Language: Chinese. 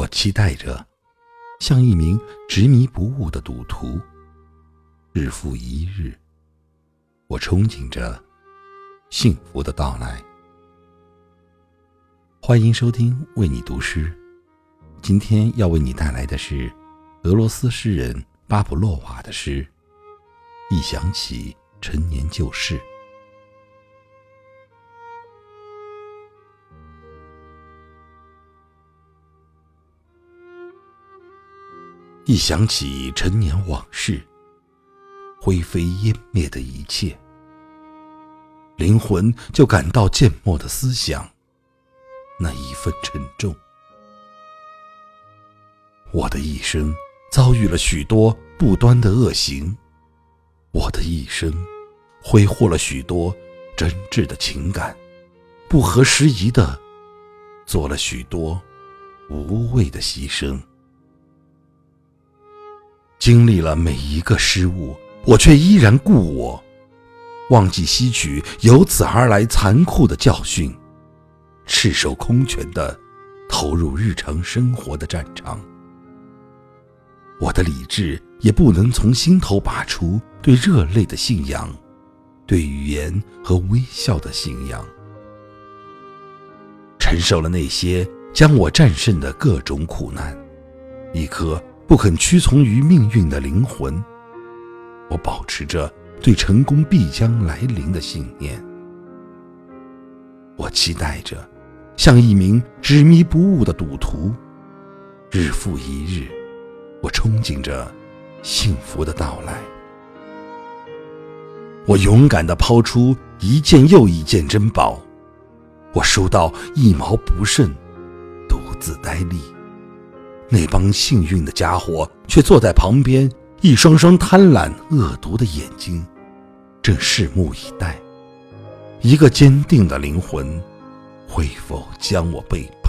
我期待着，像一名执迷不悟的赌徒，日复一日。我憧憬着幸福的到来。欢迎收听《为你读诗》，今天要为你带来的是俄罗斯诗人巴甫洛娃的诗。一想起陈年旧事。一想起陈年往事，灰飞烟灭的一切，灵魂就感到缄默的思想，那一份沉重。我的一生遭遇了许多不端的恶行，我的一生挥霍了许多真挚的情感，不合时宜的做了许多无谓的牺牲。经历了每一个失误，我却依然故我，忘记吸取由此而来残酷的教训，赤手空拳的投入日常生活的战场。我的理智也不能从心头拔出对热泪的信仰，对语言和微笑的信仰，承受了那些将我战胜的各种苦难，一颗。不肯屈从于命运的灵魂，我保持着对成功必将来临的信念。我期待着，像一名执迷不悟的赌徒，日复一日，我憧憬着幸福的到来。我勇敢地抛出一件又一件珍宝，我收到一毛不剩，独自呆立。那帮幸运的家伙却坐在旁边，一双双贪婪恶毒的眼睛，正拭目以待。一个坚定的灵魂，会否将我背叛？